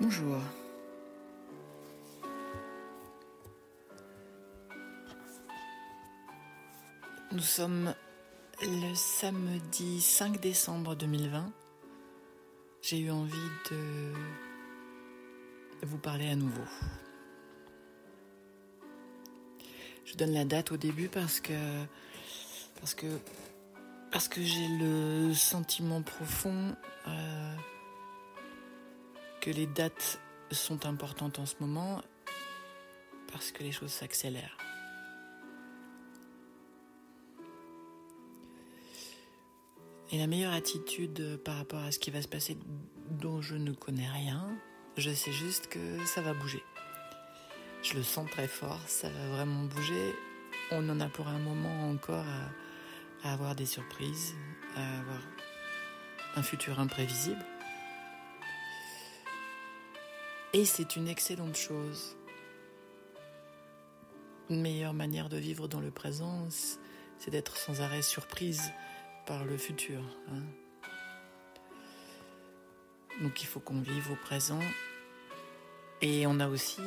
Bonjour. Nous sommes le samedi 5 décembre 2020. J'ai eu envie de vous parler à nouveau. Je donne la date au début parce que parce que parce que j'ai le sentiment profond euh, que les dates sont importantes en ce moment parce que les choses s'accélèrent. Et la meilleure attitude par rapport à ce qui va se passer dont je ne connais rien, je sais juste que ça va bouger. Je le sens très fort, ça va vraiment bouger. On en a pour un moment encore à, à avoir des surprises, à avoir un futur imprévisible. Et c'est une excellente chose. Une meilleure manière de vivre dans le présent, c'est d'être sans arrêt surprise par le futur. Hein. Donc il faut qu'on vive au présent. Et on a aussi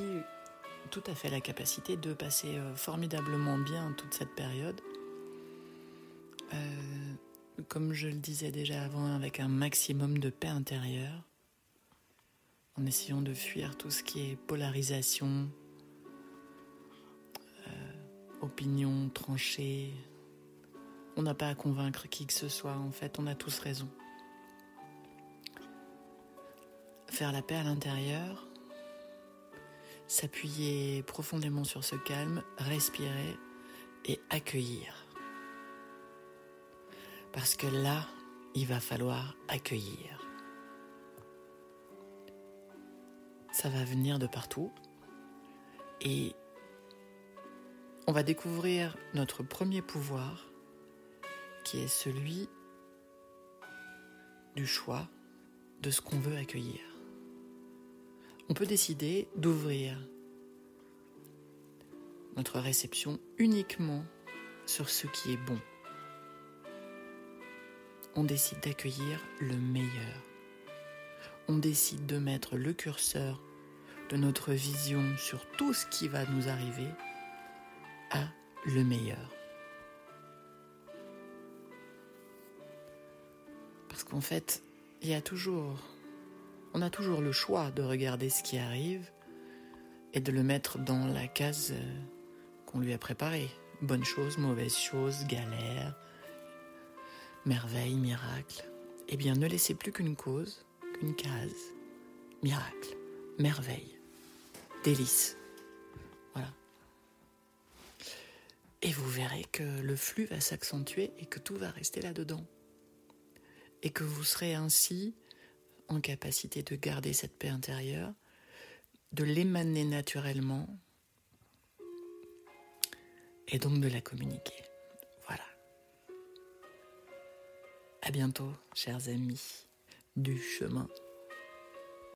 tout à fait la capacité de passer euh, formidablement bien toute cette période. Euh, comme je le disais déjà avant, avec un maximum de paix intérieure en essayant de fuir tout ce qui est polarisation, euh, opinion tranchée. On n'a pas à convaincre qui que ce soit, en fait, on a tous raison. Faire la paix à l'intérieur, s'appuyer profondément sur ce calme, respirer et accueillir. Parce que là, il va falloir accueillir. Ça va venir de partout. Et on va découvrir notre premier pouvoir, qui est celui du choix de ce qu'on veut accueillir. On peut décider d'ouvrir notre réception uniquement sur ce qui est bon. On décide d'accueillir le meilleur on décide de mettre le curseur de notre vision sur tout ce qui va nous arriver à le meilleur. Parce qu'en fait, il y a toujours, on a toujours le choix de regarder ce qui arrive et de le mettre dans la case euh, qu'on lui a préparée. Bonne chose, mauvaise chose, galère, merveille, miracle. Eh bien, ne laissez plus qu'une cause, une case. Miracle, merveille, délice. Voilà. Et vous verrez que le flux va s'accentuer et que tout va rester là-dedans. Et que vous serez ainsi en capacité de garder cette paix intérieure, de l'émaner naturellement et donc de la communiquer. Voilà. À bientôt, chers amis du chemin.